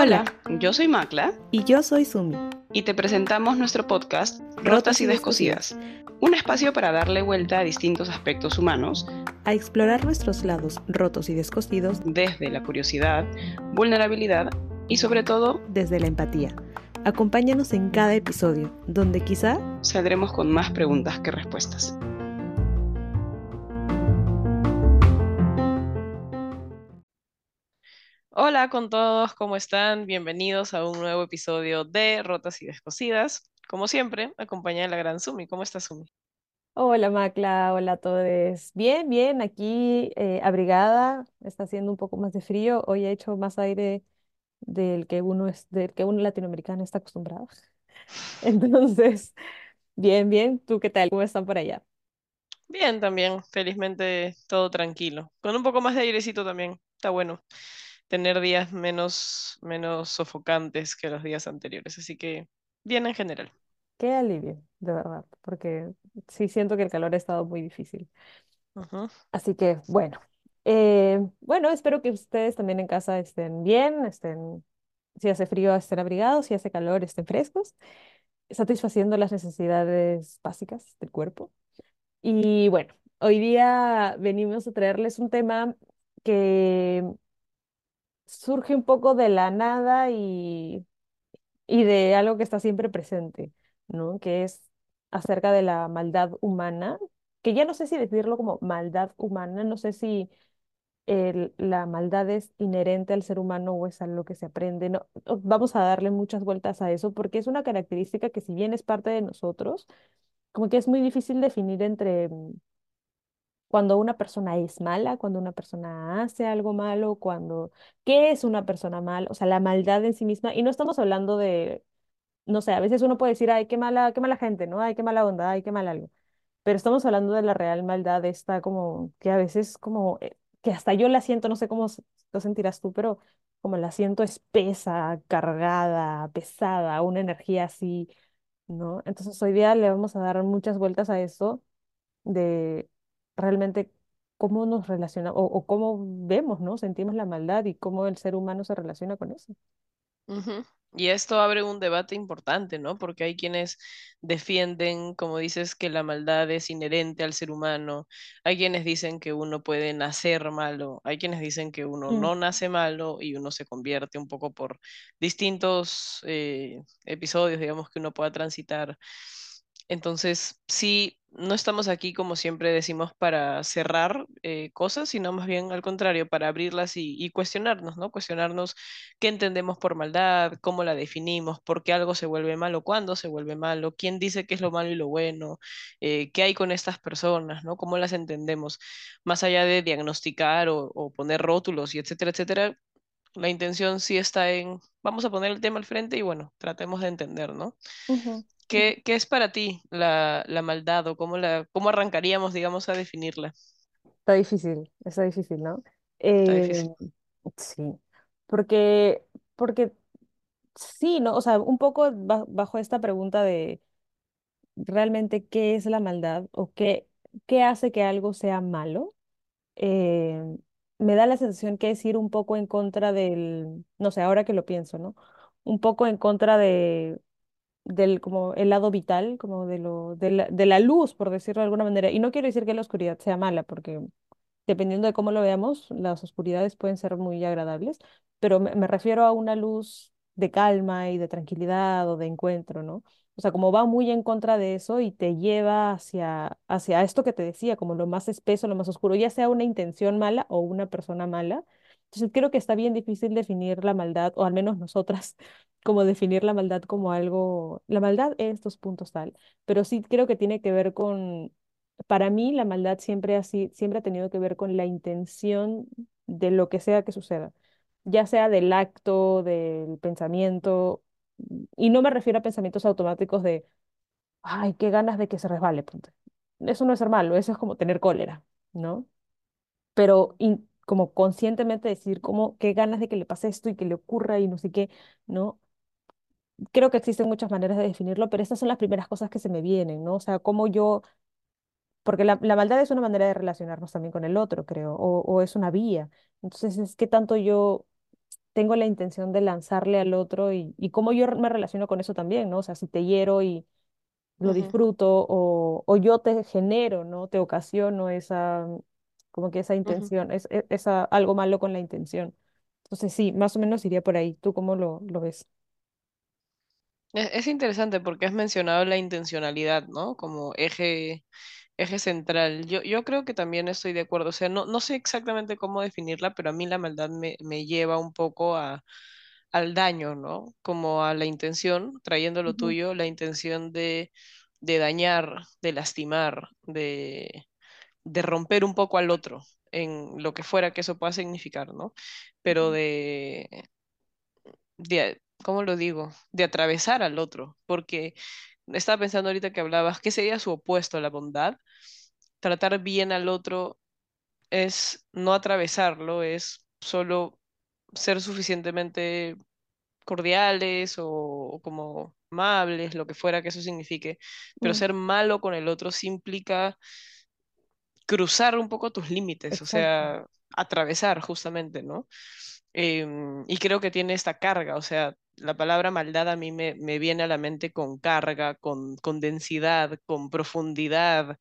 Hola, yo soy Macla. Y yo soy Sumi. Y te presentamos nuestro podcast Rotas y Descosidas, un espacio para darle vuelta a distintos aspectos humanos, a explorar nuestros lados rotos y descosidos desde la curiosidad, vulnerabilidad y sobre todo desde la empatía. Acompáñanos en cada episodio, donde quizá saldremos con más preguntas que respuestas. Hola con todos, ¿cómo están? Bienvenidos a un nuevo episodio de Rotas y Descosidas. Como siempre, acompañada de la gran Sumi. ¿Cómo estás, Sumi? Hola, Macla, hola a todos. Bien, bien, aquí eh, abrigada, está haciendo un poco más de frío. Hoy ha hecho más aire del que uno es, del que uno latinoamericano está acostumbrado. Entonces, bien, bien. ¿Tú qué tal? ¿Cómo están por allá? Bien, también, felizmente todo tranquilo. Con un poco más de airecito también, está bueno tener días menos, menos sofocantes que los días anteriores. Así que bien en general. Qué alivio, de verdad, porque sí siento que el calor ha estado muy difícil. Así que bueno, eh, bueno, espero que ustedes también en casa estén bien, estén, si hace frío estén abrigados, si hace calor estén frescos, satisfaciendo las necesidades básicas del cuerpo. Y bueno, hoy día venimos a traerles un tema que surge un poco de la nada y, y de algo que está siempre presente, ¿no? Que es acerca de la maldad humana, que ya no sé si decirlo como maldad humana, no sé si la maldad es inherente al ser humano o es algo que se aprende. No, vamos a darle muchas vueltas a eso porque es una característica que si bien es parte de nosotros, como que es muy difícil definir entre cuando una persona es mala, cuando una persona hace algo malo, cuando, ¿qué es una persona mala? O sea, la maldad en sí misma. Y no estamos hablando de, no sé, a veces uno puede decir, ay, qué mala, qué mala gente, ¿no? Ay, qué mala onda, ay, qué mal algo. Pero estamos hablando de la real maldad, esta como, que a veces como, eh, que hasta yo la siento, no sé cómo lo sentirás tú, pero como la siento espesa, cargada, pesada, una energía así, ¿no? Entonces hoy día le vamos a dar muchas vueltas a eso de realmente cómo nos relaciona o, cómo vemos, ¿no? Sentimos la maldad y cómo el ser humano se relaciona con eso. Y esto abre un debate importante, ¿no? Porque hay quienes defienden, como dices, que la maldad es inherente al ser humano, hay quienes dicen que uno puede nacer malo, hay quienes dicen que uno Mm. no nace malo y uno se convierte un poco por distintos eh, episodios, digamos, que uno pueda transitar. Entonces, sí, no estamos aquí, como siempre decimos, para cerrar eh, cosas, sino más bien al contrario, para abrirlas y, cuestionarnos, ¿no? Cuestionarnos qué entendemos por maldad, cómo la definimos, por qué algo se vuelve malo, cuándo se vuelve malo, quién dice qué es lo malo y lo bueno, eh, qué hay con estas personas, ¿no? Cómo las entendemos, más allá de diagnosticar o, o poner rótulos y etcétera, etcétera. La intención sí está en, vamos a poner el tema al frente y bueno, tratemos de entender, ¿no? ¿Qué, qué es para ti la, la maldad o cómo, la, cómo arrancaríamos, digamos, a definirla? Está difícil, está difícil, ¿no? Está Eh, difícil. sí, porque, porque sí, ¿no? O sea, un poco ba- bajo esta pregunta de realmente qué es la maldad o qué, qué hace que algo sea malo, eh, me da la sensación que es ir un poco en contra del, no sé, ahora que lo pienso, ¿no? Un poco en contra de del como el lado vital, como de lo de la, de la luz, por decirlo de alguna manera. Y no quiero decir que la oscuridad sea mala, porque dependiendo de cómo lo veamos, las oscuridades pueden ser muy agradables, pero me, me refiero a una luz de calma y de tranquilidad o de encuentro, ¿no? O sea, como va muy en contra de eso y te lleva hacia, hacia esto que te decía, como lo más espeso, lo más oscuro, ya sea una intención mala o una persona mala. Entonces creo que está bien difícil definir la maldad, o al menos nosotras, como definir la maldad como algo, la maldad es estos puntos tal, pero sí creo que tiene que ver con para mí la maldad siempre ha, si- siempre ha tenido que ver con la intención de lo que sea que suceda, ya sea del acto, del pensamiento, y no me refiero a pensamientos automáticos de, ay, qué ganas de que se resbale, ponte. Eso no es ser malo, eso es como tener cólera, ¿no? Pero como conscientemente decir, como, qué ganas de que le pase esto y que le ocurra y no sé qué, ¿no? Creo que existen muchas maneras de definirlo, pero estas son las primeras cosas que se me vienen, ¿no? O sea, cómo yo porque la, la maldad es una manera de relacionarnos también con el otro, creo, o, o es una vía. Entonces, es que tanto yo tengo la intención de lanzarle al otro y, y cómo yo me relaciono con eso también, ¿no? O sea, si te hiero y lo disfruto o, o yo te genero, ¿no? Te ocasiono esa, como que esa intención, es, es, esa- algo malo con la intención. Entonces, sí, más o menos iría por ahí. ¿Tú cómo lo, lo ves? Es, es interesante porque has mencionado la intencionalidad, ¿no? Como eje, eje central. Yo, yo creo que también estoy de acuerdo. O sea, no, no sé exactamente cómo definirla, pero a mí la maldad me, me lleva un poco a, al daño, ¿no? Como a la intención, trayendo lo tuyo, la intención de, de dañar, de lastimar, de, de romper un poco al otro, en lo que fuera que eso pueda significar, ¿no? Pero de de, ¿cómo lo digo? De atravesar al otro, porque estaba pensando ahorita que hablabas, ¿qué sería su opuesto a la bondad? Tratar bien al otro es no atravesarlo, es solo ser suficientemente cordiales o, o como amables, lo que fuera que eso signifique, pero mm, ser malo con el otro sí implica cruzar un poco tus límites, o sea, atravesar justamente, ¿no? Em, y creo que tiene esta carga, o sea, la palabra maldad a mí me, me viene a la mente con carga, con, con densidad, con profundidad,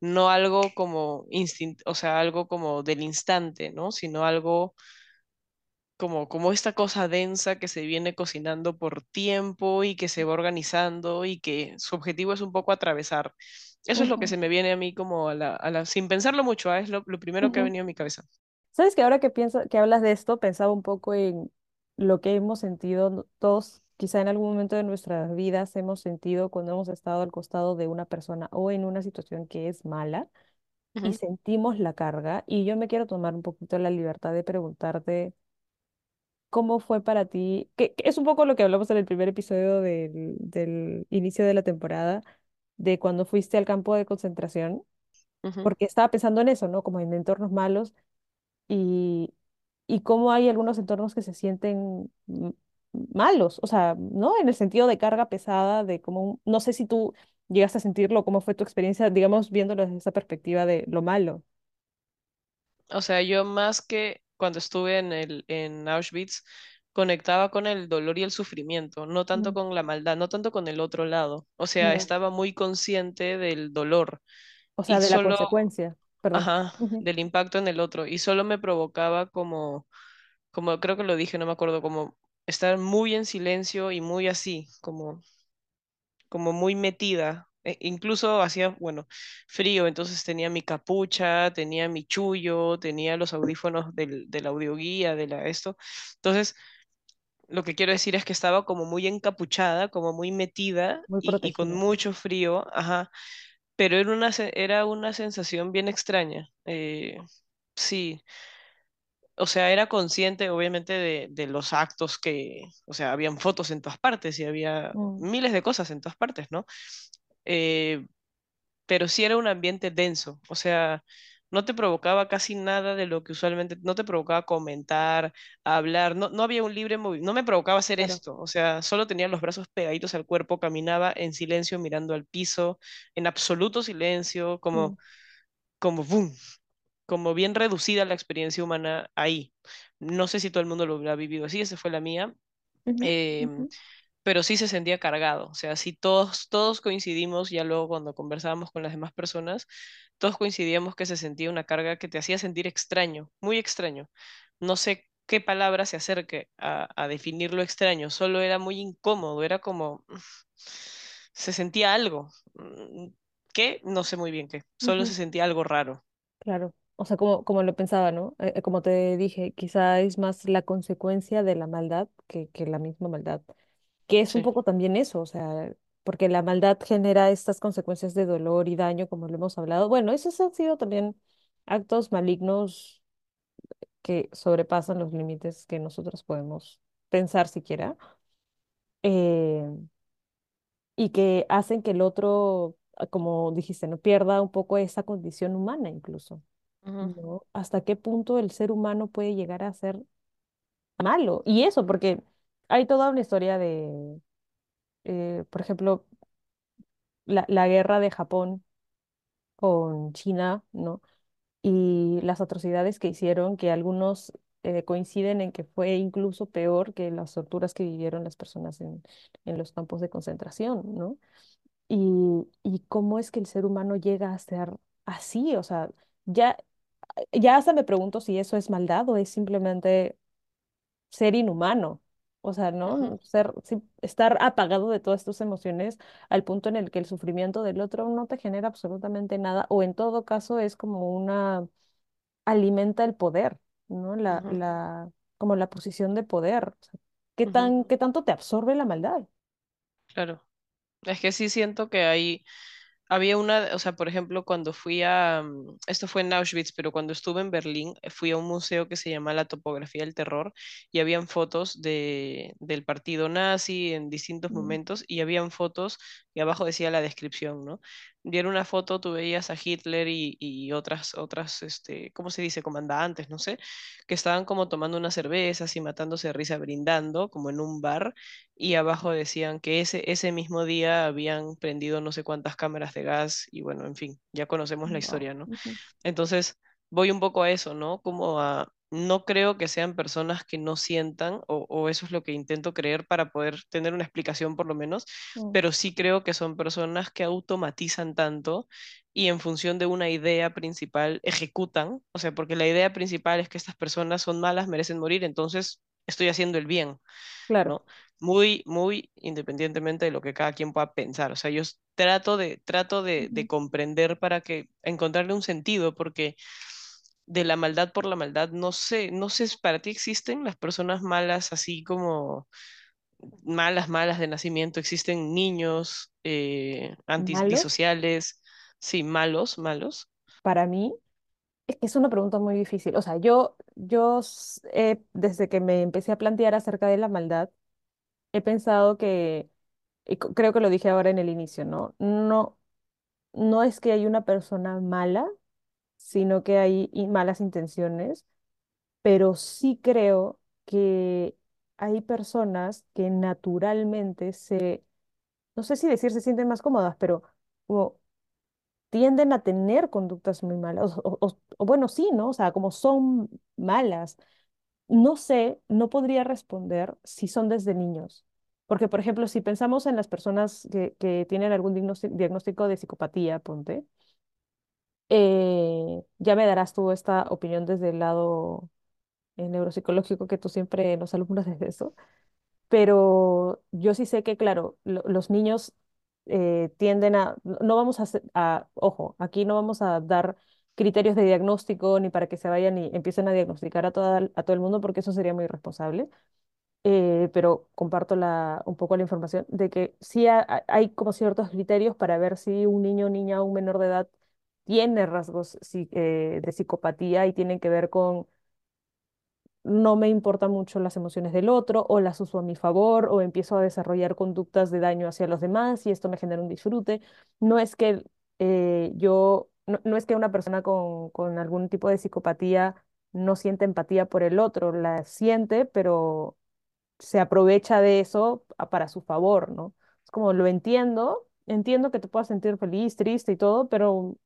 no algo como instinto, o sea, algo como del instante, ¿no? Sino algo como, como esta cosa densa que se viene cocinando por tiempo y que se va organizando y que su objetivo es un poco atravesar. Eso es lo que se me viene a mí como a la, a la sin pensarlo mucho, ¿ah? Es lo, lo primero que ha venido a mi cabeza. Sabes que ahora que pienso, que hablas de esto, pensaba un poco en lo que hemos sentido todos, quizá en algún momento de nuestras vidas hemos sentido cuando hemos estado al costado de una persona o en una situación que es mala y Ujú, sentimos la carga. Y yo me quiero tomar un poquito la libertad de preguntarte cómo fue para ti, que, que es un poco lo que hablamos en el primer episodio del, del inicio de la temporada, de cuando fuiste al campo de concentración, ujú. porque estaba pensando en eso, ¿no? Como en entornos malos y, y cómo hay algunos entornos que se sienten malos, o sea, ¿no? En el sentido de carga pesada, de como, un- no sé si tú llegaste a sentirlo, cómo fue tu experiencia, digamos, viéndolo desde esa perspectiva de lo malo. O sea, yo más que cuando estuve en el, en Auschwitz, conectaba con el dolor y el sufrimiento, no tanto Mm, con la maldad, no tanto con el otro lado. O sea, estaba muy consciente del dolor O y sea, de la consecuencia, perdón. ajá, del impacto en el otro. Y solo me provocaba como, como creo que lo dije, no me acuerdo, como estar muy en silencio y muy así, como como muy metida. E- incluso hacía, bueno, frío, entonces tenía mi capucha, tenía mi chullo, tenía los audífonos del, del audioguía, de la esto. Entonces, lo que quiero decir es que estaba como muy encapuchada, como muy metida Muy y, y con mucho frío, ajá, pero era una, era una sensación bien extraña. eh, sí, o sea, era consciente obviamente de, de los actos que, o sea, habían fotos en todas partes y había Mm, miles de cosas en todas partes, ¿no? Eh, pero sí era un ambiente denso, o sea, no te provocaba casi nada de lo que usualmente, no te provocaba comentar, hablar, no, no había un libre movimiento, no me provocaba hacer Claro. esto, o sea, solo tenía los brazos pegaditos al cuerpo, caminaba en silencio mirando al piso, en absoluto silencio, Mm, como, como boom, como bien reducida la experiencia humana ahí. No sé si todo el mundo lo habrá vivido así, esa fue la mía. em, pero sí se sentía cargado. O sea, sí todos, todos coincidimos, ya luego cuando conversábamos con las demás personas, todos coincidíamos que se sentía una carga que te hacía sentir extraño, muy extraño. No sé qué palabra se acerque a, a definir lo extraño, solo era muy incómodo, era como, se sentía algo. Mm, ¿Qué? No sé muy bien qué, solo se sentía algo raro. Claro. O sea, como, como lo pensaba, ¿no? Eh, eh, como te dije, quizá es más la consecuencia de la maldad que, que la misma maldad. Que es un Sí. poco también eso, o sea, porque la maldad genera estas consecuencias de dolor y daño, como lo hemos hablado. Bueno, esos han sido también actos malignos que sobrepasan los límites que nosotros podemos pensar siquiera, eh, y que hacen que el otro, ah, como dijiste, no pierda un poco esa condición humana incluso, Ujú, ¿no? ¿Hasta qué punto el ser humano puede llegar a ser malo? Y eso, porque hay toda una historia de, eh, por ejemplo, la, la guerra de Japón con China, ¿no? Y las atrocidades que hicieron, que algunos eh, coinciden en que fue incluso peor que las torturas que vivieron las personas en, en los campos de concentración, ¿no? Y, y cómo es que el ser humano llega a ser así, o sea, ya, ya hasta me pregunto si eso es maldad o es simplemente ser inhumano. O sea, ¿no? Ser, sí, estar apagado de todas tus emociones al punto en el que el sufrimiento del otro no te genera absolutamente nada, o en todo caso es como una, alimenta el poder, ¿no? La, la, como la posición de poder. O sea, ¿qué tan, qué tanto te absorbe la maldad? Claro. Es que sí siento que hay Había una, o sea, por ejemplo, cuando fui a, mm, esto fue en Auschwitz, pero cuando estuve en Berlín, eh, fui a un museo que se llama La Topografía del Terror y habían fotos de, del partido nazi en distintos momentos y habían fotos y abajo decía la descripción, ¿no? Y era una foto, tú veías a Hitler y, y otras, otras, este, ¿cómo se dice? Comandantes, no sé, que estaban como tomando unas cervezas y matándose de risa, brindando, como en un bar y abajo decían que ese, ese mismo día habían prendido no sé cuántas cámaras de gas y bueno, en fin, ya conocemos la wow. historia, ¿no? Entonces, voy un poco a eso, ¿no? Como a, no creo que sean personas que no sientan, o, o eso es lo que intento creer para poder tener una explicación por lo menos, mm, pero sí creo que son personas que automatizan tanto y en función de una idea principal ejecutan, o sea, porque la idea principal es que estas personas son malas, merecen morir, entonces estoy haciendo el bien. Claro. ¿no? Muy, muy independientemente de lo que cada quien pueda pensar. O sea, yo trato de, trato de, de comprender para que encontrarle un sentido, porque de la maldad por la maldad, no sé, no sé, ¿para ti existen las personas malas así como malas, malas de nacimiento? ¿Existen niños eh, antisociales? Sí, malos, malos. Para mí es que es una pregunta muy difícil. O sea, yo, yo he- desde que me empecé a plantear acerca de la maldad, he pensado que, y creo que lo dije ahora en el inicio, ¿no? No, no es que hay una persona mala, sino que hay malas intenciones, pero sí creo que hay personas que naturalmente se, no sé si decir se sienten más cómodas, pero como tienden a tener conductas muy malas, o, o- bueno, sí, ¿no? O sea, como son malas. No sé, no podría responder si son desde niños. Porque, por ejemplo, si pensamos en las personas que, que tienen algún diagnóstico de psicopatía, ponte, eh, ya me darás tú esta opinión desde el lado eh, neuropsicológico que tú siempre nos alumbras de eso. Pero yo sí sé que, claro, lo- los niños eh, tienden a, no vamos a, a, ojo, aquí no vamos a dar criterios de diagnóstico ni para que se vayan y empiecen a diagnosticar a, toda, a todo el mundo, porque eso sería muy irresponsable. Pero comparto un poco la información de que sí ha- ha- hay como ciertos criterios para ver si un niño, niña o un menor de edad tiene rasgos eh, de psicopatía y tienen que ver con no me importan mucho las emociones del otro o las uso a mi favor o empiezo a desarrollar conductas de daño hacia los demás y esto me genera un disfrute. No es que eh, yo, no, no es que una persona con, con algún tipo de psicopatía no siente empatía por el otro, la siente, pero se aprovecha de eso a- para su favor, ¿no? Es como lo entiendo, entiendo que te puedas sentir feliz, triste y todo, pero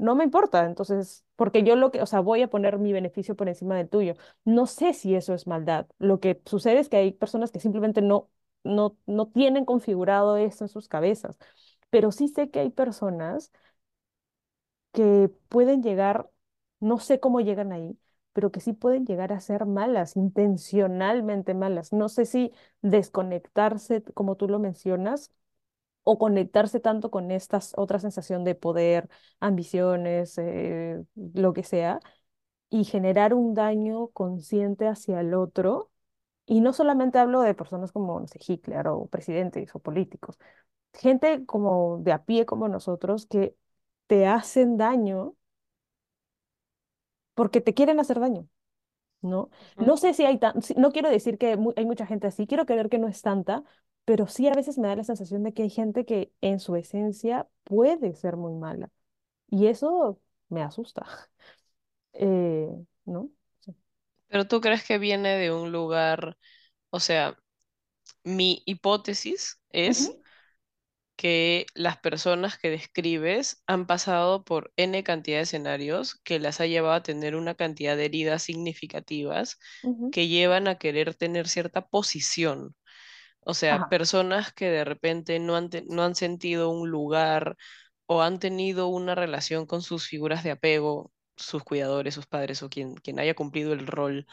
no me importa, entonces, porque yo lo que, o sea, voy a poner mi beneficio por encima del tuyo. No sé si eso es maldad. Lo que sucede es que hay personas que simplemente no, no, no tienen configurado eso en sus cabezas, pero sí sé que hay personas que pueden llegar, no sé cómo llegan ahí, pero que sí pueden llegar a ser malas, intencionalmente malas. No sé si desconectarse, como tú lo mencionas, o conectarse tanto con esta otra sensación de poder, ambiciones, eh, lo que sea, y generar un daño consciente hacia el otro. Y no solamente hablo de personas como, no sé, Hitler o presidentes o políticos, gente como de a pie como nosotros que te hacen daño porque te quieren hacer daño, ¿no? No sé si hay tan, no quiero decir que hay mucha gente así, quiero creer que no es tanta, pero sí a veces me da la sensación de que hay gente que en su esencia puede ser muy mala. Y eso me asusta, eh, ¿no? Sí. Pero tú crees que viene de un lugar, o sea, mi hipótesis es que las personas que describes han pasado por N cantidad de escenarios que las ha llevado a tener una cantidad de heridas significativas que llevan a querer tener cierta posición. O sea, Ajá, personas que de repente no han, no han sentido un lugar o han tenido una relación con sus figuras de apego, sus cuidadores, sus padres o quien, quien haya cumplido el rol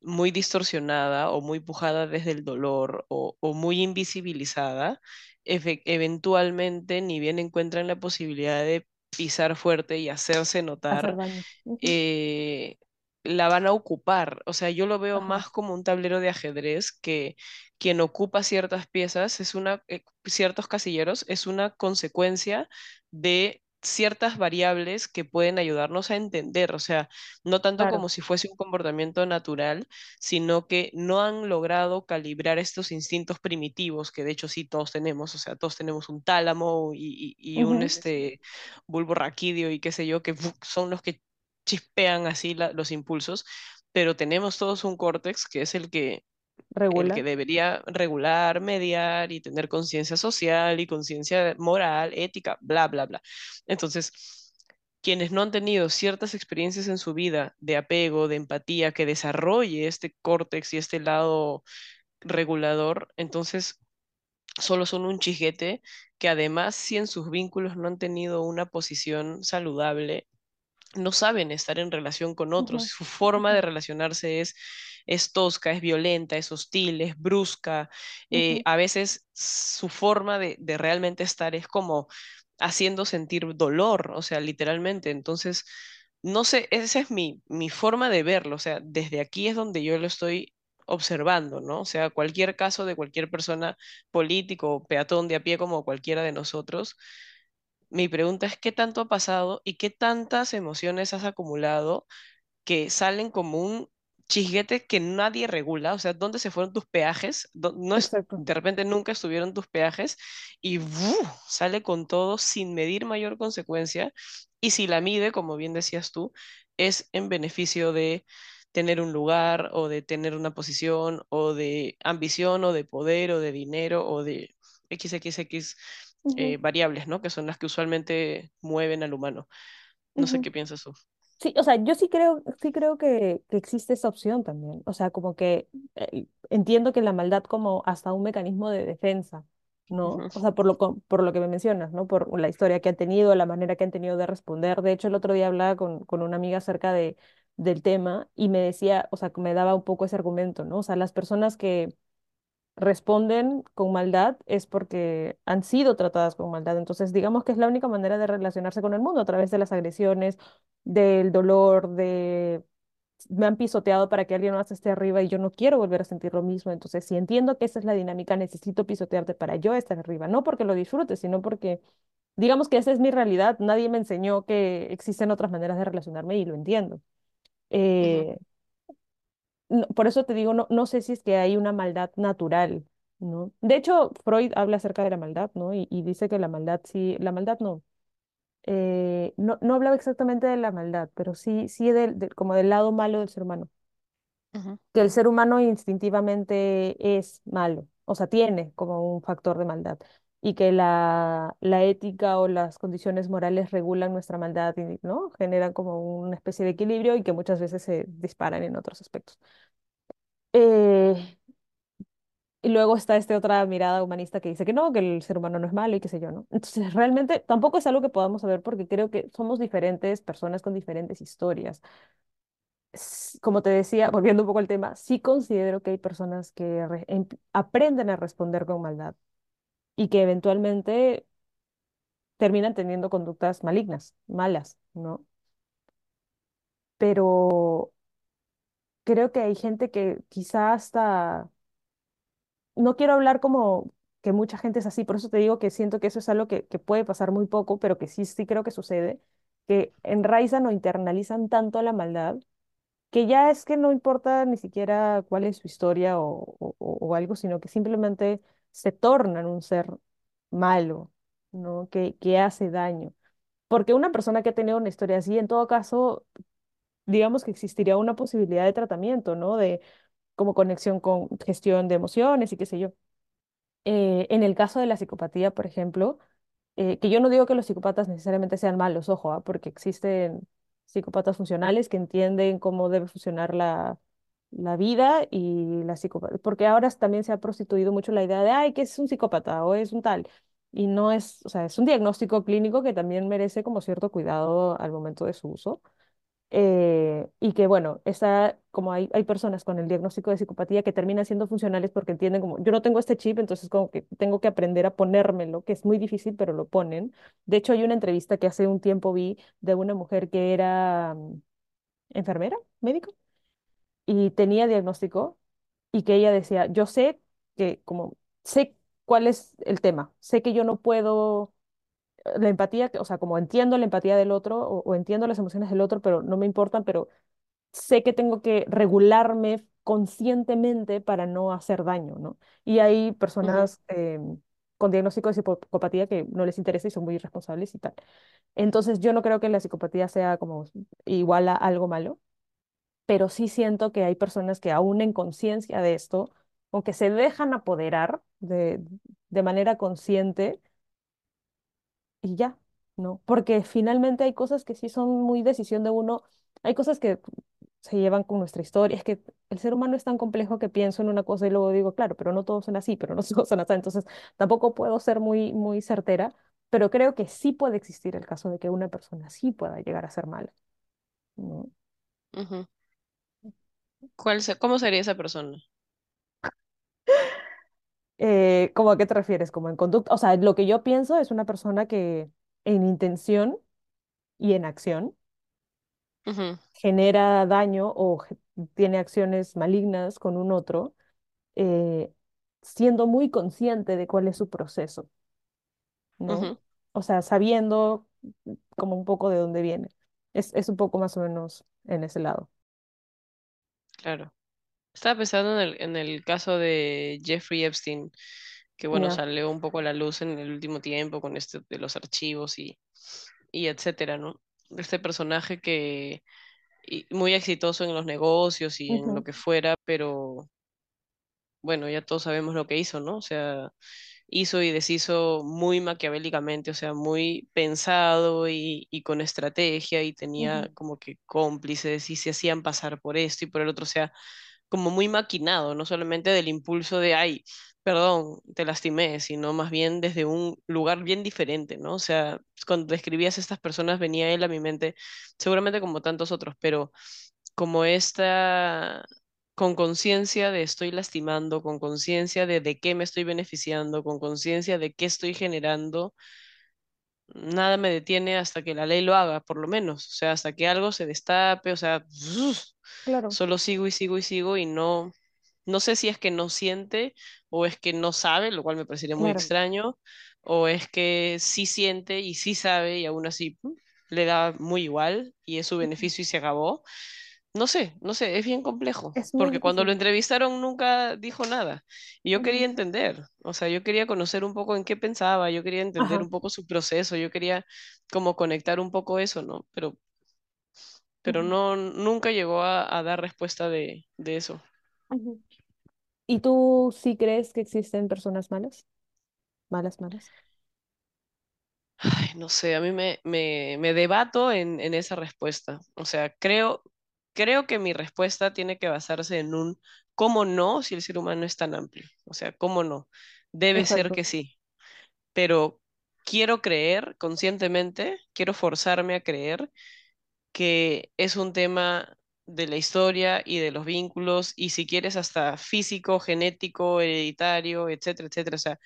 muy distorsionada o muy pujada desde el dolor o, o muy invisibilizada, eventualmente ni bien encuentran la posibilidad de pisar fuerte y hacerse hacer notar, eh, la van a ocupar. O sea, yo lo veo Ajá, más como un tablero de ajedrez que quien ocupa ciertas piezas es una, eh, ciertos casilleros, es una consecuencia de ciertas variables que pueden ayudarnos a entender, o sea, no tanto claro, como si fuese un comportamiento natural, sino que no han logrado calibrar estos instintos primitivos, que de hecho sí todos tenemos, o sea, todos tenemos un tálamo y, y- y un este, bulbo raquídeo y qué sé yo, que son los que chispean así la- los impulsos, pero tenemos todos un córtex que es el que el que debería regular, mediar y tener conciencia social y conciencia moral, ética, bla, bla, bla. Entonces, quienes no han tenido ciertas experiencias en su vida de apego, de empatía, que desarrolle este córtex y este lado regulador, entonces solo son un chijete que además si en sus vínculos no han tenido una posición saludable, no saben estar en relación con otros. Su forma de relacionarse es, es tosca, es violenta, es hostil, es brusca. Eh, a veces su forma de, de realmente estar es como haciendo sentir dolor, o sea, literalmente. Entonces, no sé, esa es mi, mi forma de verlo. O sea, desde aquí es donde yo lo estoy observando, ¿no? O sea, cualquier caso de cualquier persona político, peatón de a pie como cualquiera de nosotros, mi pregunta es, ¿qué tanto ha pasado y qué tantas emociones has acumulado que salen como un chisguete que nadie regula? O sea, ¿dónde se fueron tus peajes? No es, de repente nunca estuvieron tus peajes y sale con todo sin medir mayor consecuencia. Y si la mide, como bien decías tú, es en beneficio de tener un lugar o de tener una posición o de ambición o de poder o de dinero o de XXX eh, variables, ¿no? Que son las que usualmente mueven al humano. No sé qué piensas tú. Sí, o sea, yo sí creo, sí creo que, que existe esa opción también. O sea, como que eh, entiendo que la maldad como hasta un mecanismo de defensa, ¿no? Ujú, O sea, por lo, por lo que me mencionas, ¿no? Por la historia que han tenido, la manera que han tenido de responder. De hecho, el otro día hablaba con, con una amiga acerca de, del tema y me decía, o sea, me daba un poco ese argumento, ¿no? O sea, las personas que responden con maldad es porque han sido tratadas con maldad. Entonces, digamos que es la única manera de relacionarse con el mundo a través de las agresiones, del dolor, de me han pisoteado para que alguien más esté arriba y yo no quiero volver a sentir lo mismo. Entonces, si entiendo que esa es la dinámica, necesito pisotearte para yo estar arriba, no porque lo disfrute, sino porque digamos que esa es mi realidad. Nadie me enseñó que existen otras maneras de relacionarme y lo entiendo. Por eso te digo, no, no sé si es que hay una maldad natural, ¿no? De hecho, Freud habla acerca de la maldad, ¿no? Y, y dice que la maldad sí, la maldad no, eh, no, no hablaba exactamente de la maldad, pero sí, sí del, como del lado malo del ser humano, que el ser humano instintivamente es malo, o sea, tiene como un factor de maldad. Y que la, la ética o las condiciones morales regulan nuestra maldad, ¿no? Generan como una especie de equilibrio y que muchas veces se disparan en otros aspectos. Eh, Y luego está esta otra mirada humanista que dice que no, que el ser humano no es malo y qué sé yo, ¿no? Entonces, realmente tampoco es algo que podamos saber porque creo que somos diferentes personas con diferentes historias. Como te decía, volviendo un poco al tema, sí considero que hay personas que em- aprenden a responder con maldad y que eventualmente terminan teniendo conductas malignas, malas, ¿no? Pero creo que hay gente que quizá hasta no quiero hablar como que mucha gente es así, por eso te digo que siento que eso es algo que, puede pasar muy poco, pero que sí, sí creo que sucede, que enraizan o internalizan tanto la maldad, que ya es que no importa ni siquiera cuál es su historia o- o algo, sino que simplemente se tornan un ser malo, ¿no? Que, que hace daño. Porque una persona que ha tenido una historia así, en todo caso, digamos que existiría una posibilidad de tratamiento, ¿no? De como conexión con gestión de emociones y qué sé yo Eh, en el caso de la psicopatía, por ejemplo, eh, que yo no digo que los psicópatas necesariamente sean malos, ojo, ¿ah? porque existen psicópatas funcionales que entienden cómo debe funcionar la, la vida y la psicopatía, porque ahora también se ha prostituido mucho la idea de, ay, que es un psicópata o es un tal, y no es, o sea, es un diagnóstico clínico que también merece como cierto cuidado al momento de su uso. Eh, y que bueno, esa, como hay, hay personas con el diagnóstico de psicopatía que terminan siendo funcionales porque entienden como, yo no tengo este chip, entonces como que tengo que aprender a ponérmelo, que es muy difícil, pero lo ponen. De hecho, hay una entrevista que hace un tiempo vi de una mujer que era mm, enfermera, médico, y tenía diagnóstico y que ella decía, yo sé que como, sé cuál es el tema, sé que yo no puedo la empatía, o sea, como entiendo la empatía del otro o, o, entiendo las emociones del otro, pero no me importan, pero sé que tengo que regularme conscientemente para no hacer daño, ¿no? Y hay personas eh, con diagnóstico de psicopatía que no les interesa y son muy irresponsables y tal. Entonces, yo no creo que la psicopatía sea como igual a algo malo, pero sí siento que hay personas que aún en conciencia de esto, aunque se dejan apoderar de, de manera consciente, y ya, ¿no? Porque finalmente hay cosas que sí son muy decisión de uno, hay cosas que se llevan con nuestra historia, es que el ser humano es tan complejo que pienso en una cosa y luego digo, claro, pero no todos son así, pero no todos son así, entonces tampoco puedo ser muy, muy certera, pero creo que sí puede existir el caso de que una persona sí pueda llegar a ser mala, ¿no? ujú. ¿Cuál se- cómo sería esa persona? Eh, ¿cómo a qué te refieres? Como en conducta, o sea, lo que yo pienso es una persona que en intención y en acción Ujú, genera daño o ge- tiene acciones malignas con un otro, eh, siendo muy consciente de cuál es su proceso, ¿no? ujú, O sea, sabiendo como un poco de dónde viene. Es, es un poco más o menos en ese lado. Claro. Estaba pensando en el, en el caso de Jeffrey Epstein, que bueno, Ya. salió un poco a la luz en el último tiempo con este de los archivos y, y etcétera, ¿no? Este personaje que y muy exitoso en los negocios y en lo Ujú, que fuera, pero bueno, ya todos sabemos lo que hizo, ¿no? O sea, hizo y deshizo muy maquiavélicamente, o sea, muy pensado y, y con estrategia y tenía como que cómplices y se hacían pasar por esto y por el otro, o sea, como muy maquinado, no solamente del impulso de, ay, perdón, te lastimé, sino más bien desde un lugar bien diferente, ¿no? O sea, cuando describías a estas personas venía él a mi mente, seguramente como tantos otros, pero como esta, con conciencia de estoy lastimando, con conciencia de de qué me estoy beneficiando, con conciencia de qué estoy generando, nada me detiene hasta que la ley lo haga, por lo menos, o sea, hasta que algo se destape, o sea, Claro, solo sigo y sigo y sigo y no, no sé si es que no siente o es que no sabe, lo cual me parecería muy claro. extraño, o es que sí siente y sí sabe y aún así le da muy igual y es su beneficio y se acabó. No sé, no sé, es bien complejo, Es porque cuando lo entrevistaron nunca dijo nada. Y yo quería entender, o sea, yo quería conocer un poco en qué pensaba, yo quería entender Ajá. un poco su proceso, yo quería como conectar un poco eso, ¿no? Pero, pero no, nunca llegó a, a dar respuesta de, de eso. ¿Y tú sí crees que existen personas malas? Malas, malas. Ay, no sé, a mí me, me, me debato en, en esa respuesta. O sea, creo, creo que mi respuesta tiene que basarse en un cómo no si el ser humano es tan amplio. O sea, cómo no. Debe ser que sí. pero quiero creer conscientemente, quiero forzarme a creer que es un tema de la historia y de los vínculos y si quieres hasta físico, genético, hereditario, etcétera, etcétera. O sea,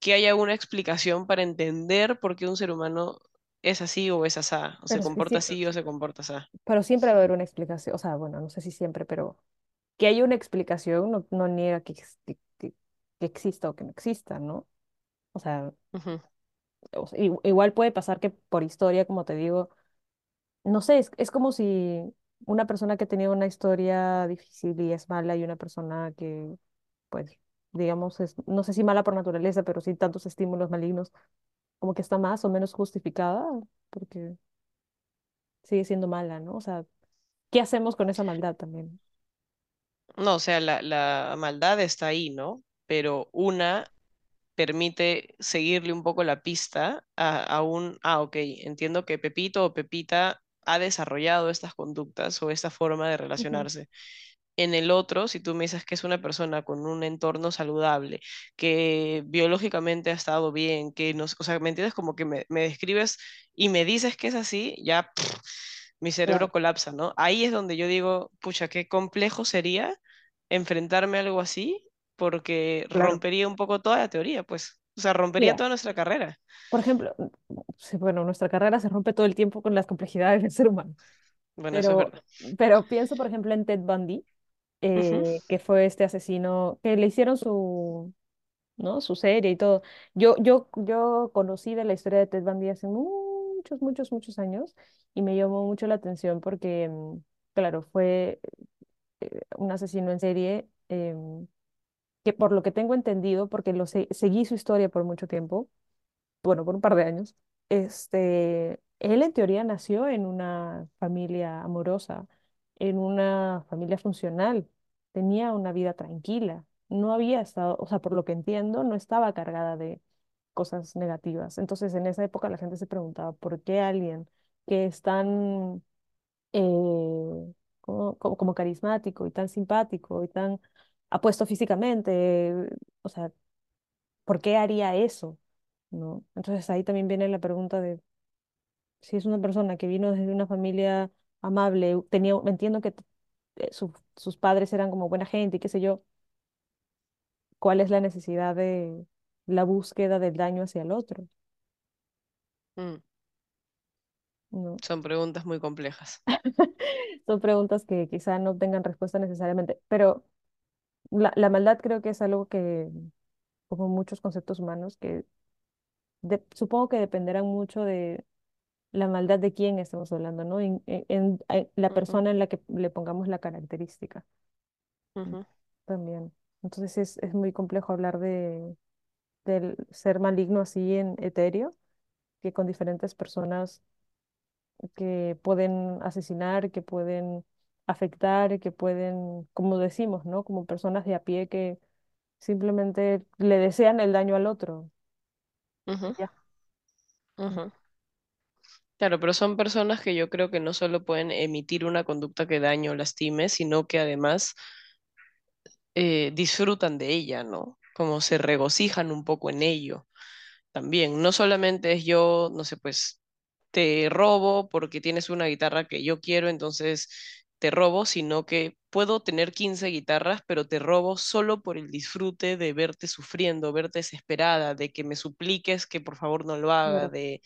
que haya una explicación para entender por qué un ser humano es así o es asá, o se Pero comporta sí, así o se comporta así. pero siempre va a haber una explicación. O sea, bueno, no sé si siempre, pero que hay una explicación no, no niega que, que, que- exista o que no exista, ¿no? O sea, o sea, i- igual puede pasar que por historia, como te digo, no sé, es, es como si una persona que tenía una historia difícil y es mala y una persona que, pues, digamos, es, no sé si mala por naturaleza, pero sin tantos estímulos malignos, como que está más o menos justificada porque sigue siendo mala, ¿no? O sea, ¿qué hacemos con esa maldad también? No, o sea, la, la maldad está ahí, ¿no? Pero una permite seguirle un poco la pista a, a un, ah, ok, entiendo que Pepito o Pepita ha desarrollado estas conductas o esta forma de relacionarse. En el otro, si tú me dices que es una persona con un entorno saludable, que biológicamente ha estado bien, que no, o sea, ¿me entiendes? Como que me, me describes y me dices que es así, ya pff, mi cerebro Claro, colapsa, ¿no? Ahí es donde yo digo, pucha, qué complejo sería enfrentarme a algo así, porque claro. rompería un poco toda la teoría, pues, o sea, rompería Mira, toda nuestra carrera. por ejemplo, mm, bueno, nuestra carrera se rompe todo el tiempo con las complejidades del ser humano, Bueno, eso es pero, verdad. pero pienso, por ejemplo, en Ted Bundy, Eh, que fue este asesino que le hicieron su, ¿no? Su serie y todo. Yo, yo, yo conocí de la historia de Ted Bundy hace muchos, muchos, muchos años y me llamó mucho la atención porque, mm, claro, fue eh, un asesino en serie em, que por lo que tengo entendido, porque lo se- seguí su historia por mucho tiempo, bueno, por un par de años, este, él en teoría nació en una familia amorosa, en una familia funcional, tenía una vida tranquila, no había estado, o sea, por lo que entiendo, no estaba cargada de cosas negativas. Entonces, en esa época la gente se preguntaba, ¿por qué alguien que es tan eh, como, como, carismático y tan simpático y tan apuesto físicamente, o sea, ¿por qué haría eso? ¿no? Entonces ahí también viene la pregunta de si es una persona que vino desde una familia amable, tenía, entiendo que eh, su- sus padres eran como buena gente y qué sé yo, ¿cuál es la necesidad de la búsqueda del daño hacia el otro? mm, ¿no? Son preguntas muy complejas. Son preguntas que quizá no tengan respuesta necesariamente, pero la, la maldad creo que es algo que, como muchos conceptos humanos, que de- supongo que dependerán mucho de la maldad de quién estamos hablando, ¿no? En, en- en- en la persona en la que le pongamos la característica mm, también. Entonces es, es muy complejo hablar de, del ser maligno así en etéreo, que con diferentes personas que pueden asesinar, que pueden afectar, que pueden, como decimos, ¿no? Como personas de a pie que simplemente le desean el daño al otro. Ya. Mm, ujú. Claro, pero son personas que yo creo que no solo pueden emitir una conducta que dañe o lastime, sino que además eh, disfrutan de ella, ¿no? Como se regocijan un poco en ello también. No solamente es yo, no sé, pues te robo porque tienes una guitarra que yo quiero, entonces te robo, sino que puedo tener 15 guitarras, pero te robo solo por el disfrute de verte sufriendo, verte desesperada, de que me supliques que por favor no lo haga, de,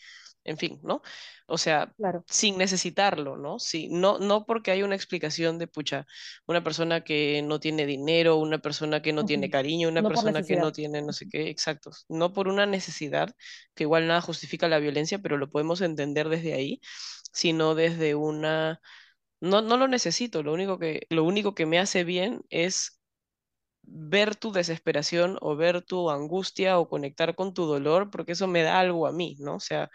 en fin, ¿no? O sea, claro. sin necesitarlo, ¿no? Sí, no, no porque hay una explicación de, pucha, una persona que no tiene dinero, una persona que no tiene cariño, una No persona que no tiene no sé qué, exactos, no por una necesidad, que igual nada justifica la violencia, pero lo podemos entender desde ahí, sino desde una, no, no lo necesito, lo único que, lo único que me hace bien es ver tu desesperación o ver tu angustia o conectar con tu dolor, porque eso me da algo a mí, ¿no? O sea.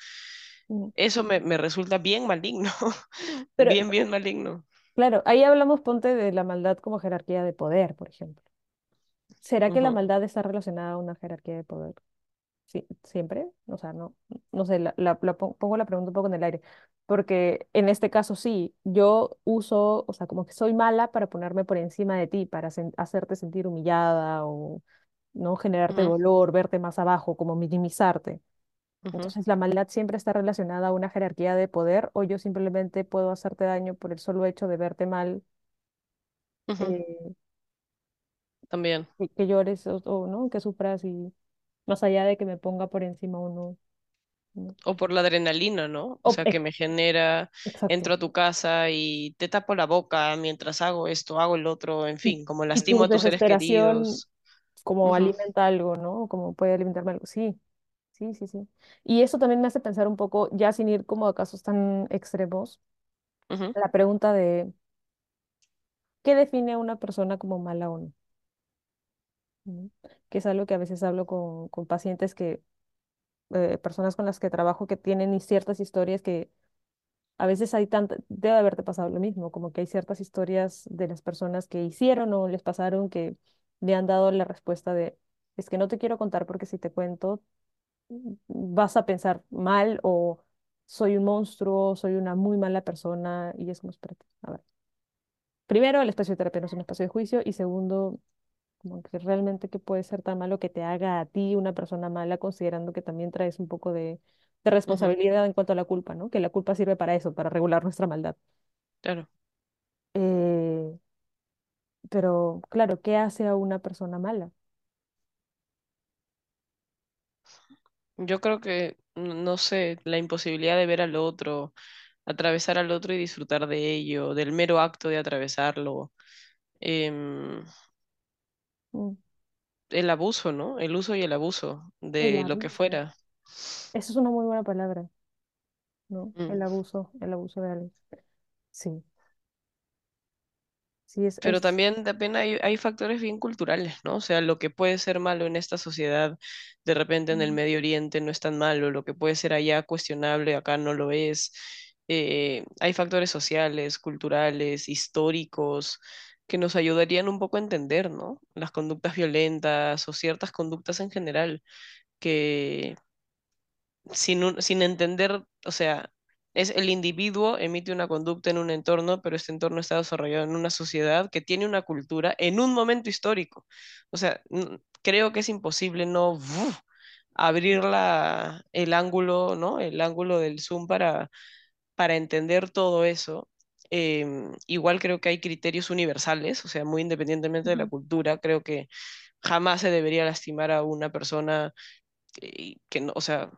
Eso me, me resulta bien maligno, Pero, bien, bien maligno. claro, ahí hablamos, ponte, de la maldad como jerarquía de poder, por ejemplo. ¿Será que la maldad está relacionada a una jerarquía de poder? Sí, siempre, o sea, no, no sé, la, la- la pon- pongo la pregunta un poco en el aire, porque en este caso sí, yo uso, o sea, como que soy mala para ponerme por encima de ti, para sen- hacerte sentir humillada o no generarte dolor, verte más abajo, como minimizarte. Entonces, la maldad siempre está relacionada a una jerarquía de poder o yo simplemente puedo hacerte daño por el solo hecho de verte mal, eh, También. que, que llores o, o, no, que sufras y más allá de que me ponga por encima o no. O por la adrenalina, ¿no? O O- sea, que me genera, exacto. entro a tu casa y te tapo la boca mientras hago esto, hago el otro, en fin, como lastimo a tus seres queridos. como alimenta algo, ¿no? Como puede alimentarme algo. Sí, sí, sí, sí. Y eso también me hace pensar un poco, ya sin ir como a casos tan extremos, ujú, la pregunta de ¿qué define a una persona como mala o no? ¿no? Que es algo que a veces hablo con, con pacientes que, eh, personas con las que trabajo que tienen y ciertas historias que a veces hay tanta, debe haberte pasado lo mismo, como que hay ciertas historias de las personas que hicieron o les pasaron que le han dado la respuesta de es que no te quiero contar porque si te cuento vas a pensar mal o soy un monstruo, soy una muy mala persona y es como, espérate, a ver. Primero, el espacio de terapia no es un espacio de juicio y segundo, como que realmente que puede ser tan malo que te haga a ti una persona mala considerando que también traes un poco de, de responsabilidad en cuanto a la culpa, ¿no? Que la culpa sirve para eso, para regular nuestra maldad. claro. Eh, pero claro, ¿qué hace a una persona mala? Yo creo que, no sé, la imposibilidad de ver al otro, atravesar al otro y disfrutar de ello, del mero acto de atravesarlo, em, Mm, el abuso, ¿no? El uso y el abuso El de lo que abuso. fuera. Eso es una muy buena palabra, ¿no? Mm. El abuso, el abuso de alguien. Sí, sí, es, Pero es, también también hay, hay factores bien culturales, ¿no? O sea, lo que puede ser malo en esta sociedad, de repente en el Medio Oriente no es tan malo, lo que puede ser allá cuestionable, acá no lo es. Eh, hay factores sociales, culturales, históricos, que nos ayudarían un poco a entender, ¿no? Las conductas violentas o ciertas conductas en general, que sin, un- sin entender, o sea, es el individuo emite una conducta en un entorno, pero este entorno está desarrollado en una sociedad que tiene una cultura en un momento histórico. O sea, creo que es imposible no ¡vuf! abrir la- el ángulo, ¿no? El ángulo del zoom para, para entender todo eso. Em, igual creo que hay criterios universales, o sea, muy independientemente de la cultura, creo que jamás se debería lastimar a una persona y que no, o sea,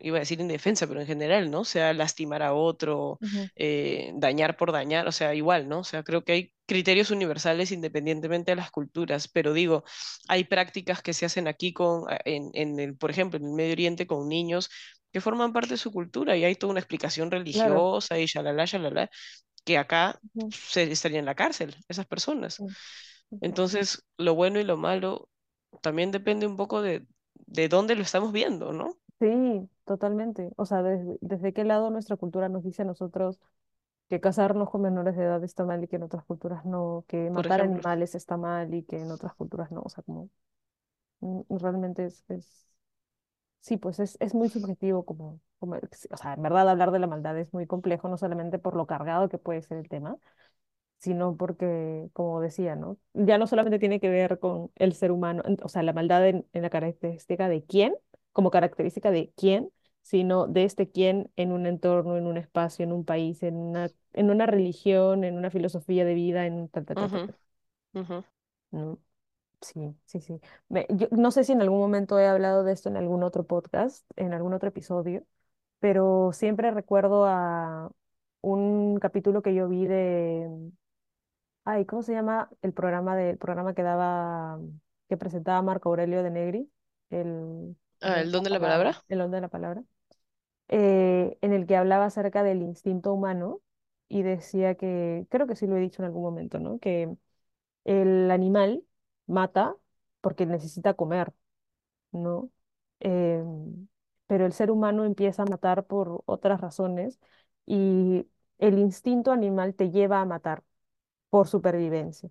iba a decir indefensa, pero en general, ¿no? O sea, lastimar a otro, ujú, eh, dañar por dañar, o sea, igual, ¿no? O sea, creo que hay criterios universales independientemente de las culturas, pero digo, hay prácticas que se hacen aquí con, en, en el, por ejemplo, en el Medio Oriente con niños que forman parte de su cultura y hay toda una explicación Claro. religiosa y shalala, shalala, que acá ujú, se estarían en la cárcel, esas personas. mm, ujú. Entonces, lo bueno y lo malo también depende un poco de, de dónde lo estamos viendo, ¿no? Sí, totalmente. O sea, desde, desde qué lado nuestra cultura nos dice a nosotros que casarnos con menores de edad está mal y que en otras culturas no, que Por matar ejemplo. animales está mal y que en otras culturas no. O sea, como mm, realmente es, es sí, pues es, es muy subjetivo como, como, o sea, en verdad hablar de la maldad es muy complejo, no solamente por lo cargado que puede ser el tema, sino porque, como decía, ¿no? Ya no solamente tiene que ver con el ser humano, en- o sea, la maldad en, en la característica de quién, como característica de quién, sino de este quién en un entorno, en un espacio, en un país, en una, en una religión, en una filosofía de vida, en ta, ta, ta. Sí, sí, sí. Me- yo no sé si en algún momento he hablado de esto en algún otro podcast, en algún otro episodio, pero siempre recuerdo a un capítulo que yo vi de Ay, ¿cómo se llama el programa de, el programa que daba, que presentaba Marco Aurelio de Negri? El Ah, ¿el don de la palabra, palabra? el don de la palabra, eh, en el que hablaba acerca del instinto humano y decía que, creo que sí lo he dicho en algún momento, ¿no? Que el animal mata porque necesita comer, ¿no? Em, pero el ser humano empieza a matar por otras razones y el instinto animal te lleva a matar por supervivencia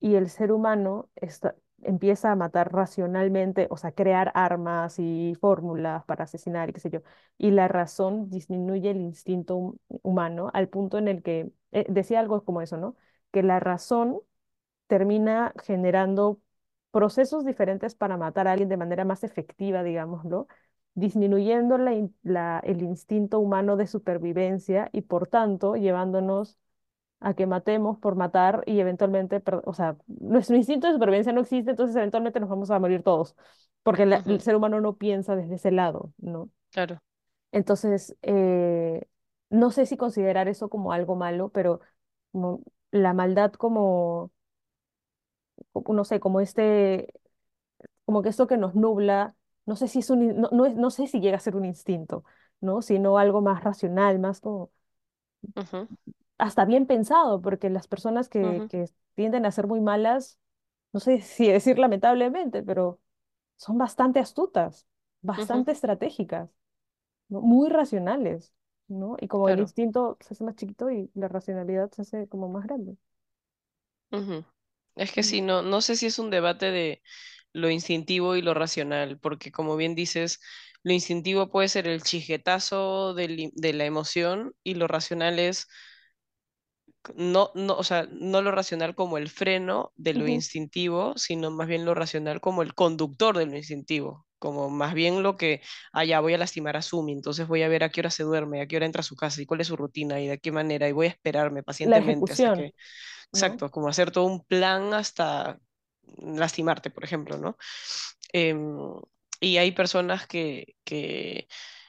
y el ser humano está- empieza a matar racionalmente, o sea, crear armas y fórmulas para asesinar y qué sé yo, y la razón disminuye el instinto hum- humano al punto en el que, eh, decía algo como eso, ¿no? Que la razón termina generando procesos diferentes para matar a alguien de manera más efectiva, digámoslo, disminuyendo la in- la- el instinto humano de supervivencia y por tanto llevándonos a que matemos por matar y eventualmente, o sea, nuestro instinto de supervivencia no existe, entonces eventualmente nos vamos a morir todos, porque el ser humano no piensa desde ese lado, ¿no? Claro. Entonces, eh, no sé si considerar eso como algo malo, pero como la maldad como, no sé, como este, como que esto que nos nubla, no sé si es un, no, no, es- no sé si llega a ser un instinto, ¿no? Sino algo más racional, más como Ujú, hasta bien pensado, porque las personas que, ujú, que tienden a ser muy malas, no sé si decir lamentablemente, pero son bastante astutas, bastante estratégicas, ¿no? Muy racionales, ¿no? Y como el Claro. instinto se hace más chiquito y la racionalidad se hace como más grande. ujú. Es que sí, no, no sé si es un debate de lo instintivo y lo racional, porque como bien dices, lo instintivo puede ser el chijetazo de la emoción y lo racional es no, no, o sea, no lo racional como el freno de lo instintivo, sino más bien lo racional como el conductor de lo instintivo, como más bien lo que, ah, ya voy a lastimar a Sumi, entonces voy a ver a qué hora se duerme, a qué hora entra a su casa y cuál es su rutina y de qué manera, y voy a esperarme La pacientemente hasta que, exacto, como hacer todo un plan hasta lastimarte, por ejemplo, ¿no? Em, y hay personas que, que,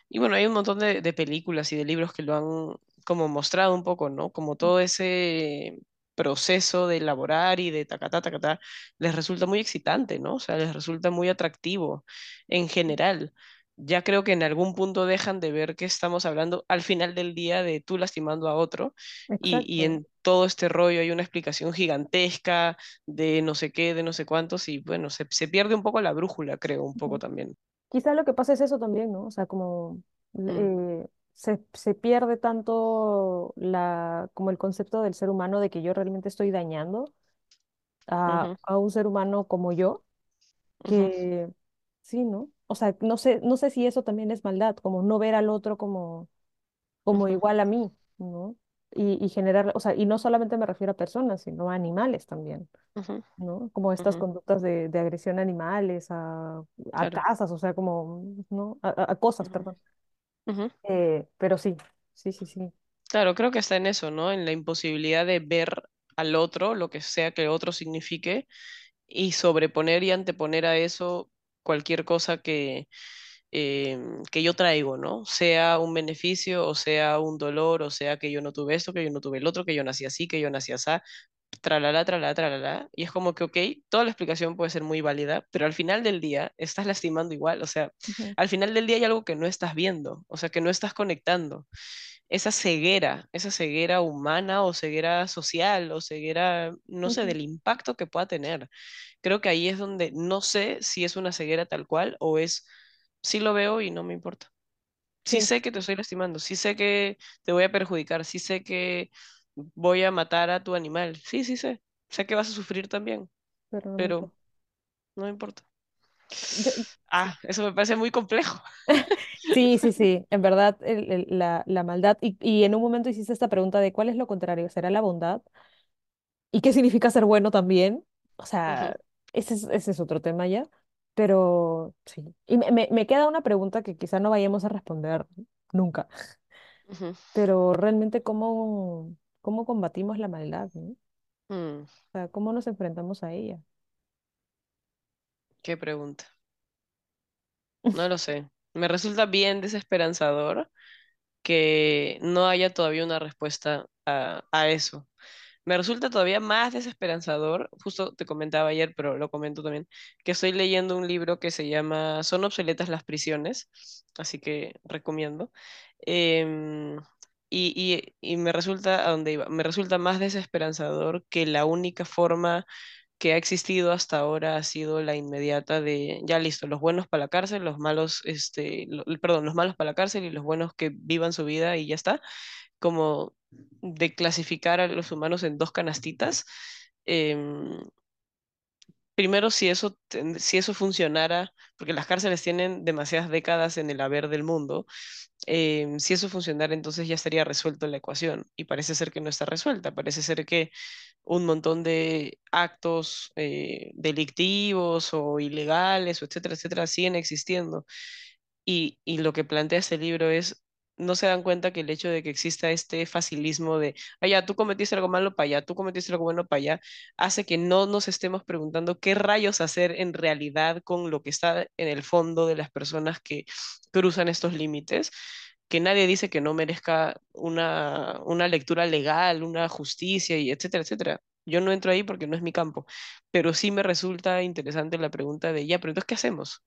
y bueno, hay un montón de, de películas y de libros que lo han como mostrado un poco, ¿no? Como todo ese proceso de elaborar y de tacatá, tacatá, les resulta muy excitante, ¿no? O sea, les resulta muy atractivo en general. Ya creo que en algún punto dejan de ver que estamos hablando al final del día de tú lastimando a otro y, y en todo este rollo hay una explicación gigantesca de no sé qué, de no sé cuántos y bueno, se, se pierde un poco la brújula, creo, un poco también. Quizá lo que pasa es eso también, ¿no? O sea, como Mm, eh, se, se pierde tanto la, como el concepto del ser humano de que yo realmente estoy dañando a, a un ser humano como yo, que sí, ¿no? O sea, no sé, no sé si eso también es maldad, como no ver al otro como, como igual a mí, ¿no? Y, y generar, o sea, y no solamente me refiero a personas, sino a animales también. ¿no? Como estas conductas de, de agresión a animales, a, a claro. casas, o sea, como, ¿no? A, a- cosas, perdón. Ujú. Eh, pero sí, sí, sí, sí. Claro, creo que está en eso, ¿no? En la imposibilidad de ver al otro, lo que sea que el otro signifique, y sobreponer y anteponer a eso cualquier cosa que, em, que yo traigo, ¿no? Sea un beneficio, o sea un dolor, o sea que yo no tuve esto, que yo no tuve el otro, que yo nací así, que yo nací así, tralala, tralala, tralala. Y es como que, ok, toda la explicación puede ser muy válida, pero al final del día estás lastimando igual, o sea, Ujú, al final del día hay algo que no estás viendo, o sea, que no estás conectando esa ceguera, esa ceguera humana o ceguera social o ceguera, no sé, ujú. del impacto que pueda tener. Creo que ahí es donde no sé si es una ceguera tal cual o es, sí lo veo y no me importa. Sí Sí, sé que te estoy lastimando, sí sé que te voy a perjudicar, sí sé que voy a matar a tu animal, sí, sí sé, sé que vas a sufrir también, pero no pero importa. no me importa. Yo- sí. Ah, eso me parece muy complejo. Sí, sí, sí, en verdad el- el- la, la maldad, y, y en un momento hiciste esta pregunta de cuál es lo contrario, ¿será la bondad? ¿Y qué significa ser bueno también? O sea, ese es, ese es otro tema ya, pero sí. Y me, me me queda una pregunta que quizá no vayamos a responder nunca. pero realmente cómo, cómo combatimos la maldad, ¿no? Mm, O sea, cómo nos enfrentamos a ella. qué pregunta. No lo sé. Me resulta bien desesperanzador que no haya todavía una respuesta a, a eso. Me resulta todavía más desesperanzador, justo te comentaba ayer, pero lo comento también, que estoy leyendo un libro que se llama Son obsoletas las prisiones, así que recomiendo. Em, y, y, y me resulta, a dónde iba, me resulta más desesperanzador que la única forma que ha existido hasta ahora ha sido la inmediata de, ya listo, los buenos para la cárcel, los malos, este, lo- perdón, los malos para la cárcel y los buenos que vivan su vida y ya está, como de clasificar a los humanos en dos canastitas. em, primero, si eso, si eso funcionara, porque las cárceles tienen demasiadas décadas en el haber del mundo, em, si eso funcionara, entonces ya estaría resuelto la ecuación. Y parece ser que no está resuelta, parece ser que un montón de actos eh, delictivos o ilegales, o etcétera, etcétera, siguen existiendo. Y, y lo que plantea este libro es, no se dan cuenta que el hecho de que exista este facilismo de, allá, tú cometiste algo malo para allá, tú cometiste algo bueno para allá, hace que no nos estemos preguntando qué rayos hacer en realidad con lo que está en el fondo de las personas que cruzan estos límites que nadie dice que no merezca una, una lectura legal, una justicia y etcétera, etcétera. Yo no entro ahí porque no es mi campo, pero sí me resulta interesante la pregunta de, ya, pero entonces, ¿qué hacemos?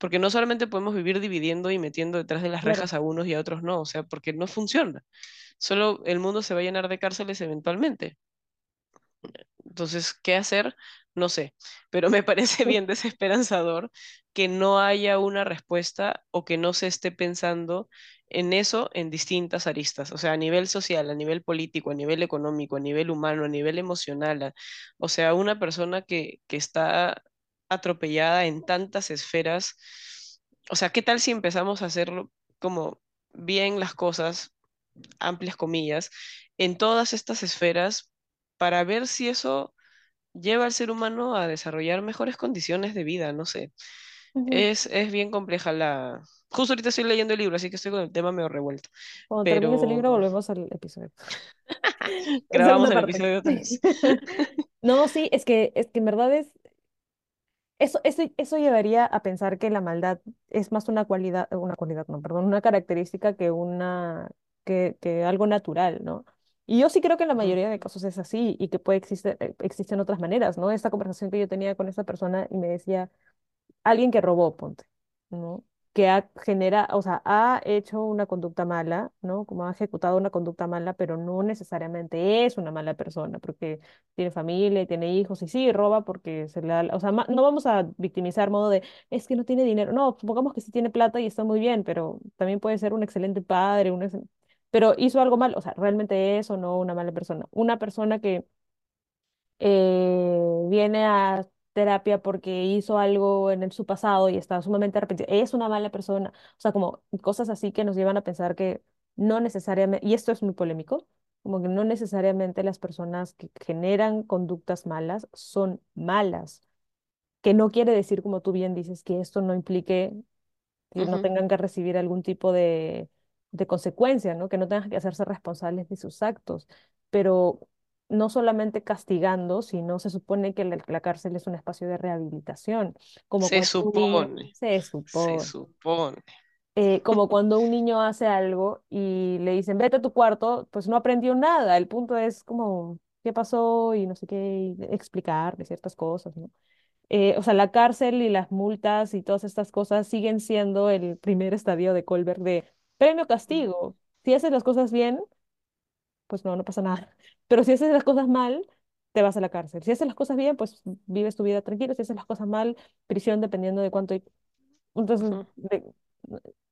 Porque no solamente podemos vivir dividiendo y metiendo detrás de las Claro, rejas a unos y a otros no, o sea, porque no funciona. Solo el mundo se va a llenar de cárceles eventualmente. Entonces, ¿qué hacer? No sé, pero me parece bien desesperanzador que no haya una respuesta o que no se esté pensando en eso en distintas aristas, o sea, a nivel social, a nivel político, a nivel económico, a nivel humano, a nivel emocional. a- o sea, una persona que, que está atropellada en tantas esferas. O sea, ¿qué tal si empezamos a hacerlo como bien las cosas, amplias comillas, en todas estas esferas para ver si eso lleva al ser humano a desarrollar mejores condiciones de vida? No sé. Es, es bien compleja la... Justo ahorita estoy leyendo el libro, así que estoy con el tema medio revuelto. Cuando termine ese libro, Pero volvemos al episodio. grabamos el parte. episodio otra vez. No, sí, es que, es que en verdad es, eso, eso, eso llevaría a pensar que la maldad es más una cualidad, una cualidad, no, perdón, una característica que una, que, que algo natural, ¿no? Y yo sí creo que en la mayoría de casos es así y que puede existir, eh, existen otras maneras, ¿no? Esta conversación que yo tenía con esa persona y me decía, alguien que robó, ponte, ¿no? Que ha genera, o sea, ha hecho una conducta mala, ¿no? Como ha ejecutado una conducta mala, pero no necesariamente es una mala persona, porque tiene familia, y tiene hijos, y sí, roba porque se le da, o sea, no vamos a victimizar modo de, es que no tiene dinero, no, supongamos que sí tiene plata y está muy bien, pero también puede ser un excelente padre, un ex- pero hizo algo mal, o sea, realmente es o no una mala persona. Una persona que eh, viene a terapia porque hizo algo en el- su pasado y está sumamente arrepentido, es una mala persona. O sea, como cosas así que nos llevan a pensar que no necesariamente, y esto es muy polémico, como que no necesariamente las personas que generan conductas malas son malas, que no quiere decir, como tú bien dices, que esto no implique que no ujú. tengan que recibir algún tipo de, de consecuencia, ¿no? Que no tengan que hacerse responsables de sus actos, pero no solamente castigando, sino se supone que la, la cárcel es un espacio de rehabilitación, como Se supone, se supone, eh, como cuando un niño hace algo y le dicen, vete a tu cuarto, pues no aprendió nada, el punto es como, ¿qué pasó? Y no sé qué, y explicarle ciertas cosas, ¿no? eh, o sea, la cárcel y las multas y todas estas cosas siguen siendo el primer estadio de Colbert de premio castigo. Si haces las cosas bien, pues no, no pasa nada. Pero si haces las cosas mal, te vas a la cárcel. Si haces las cosas bien, pues vives tu vida tranquilo. Si haces las cosas mal, prisión dependiendo de cuánto entonces, Ujú, de-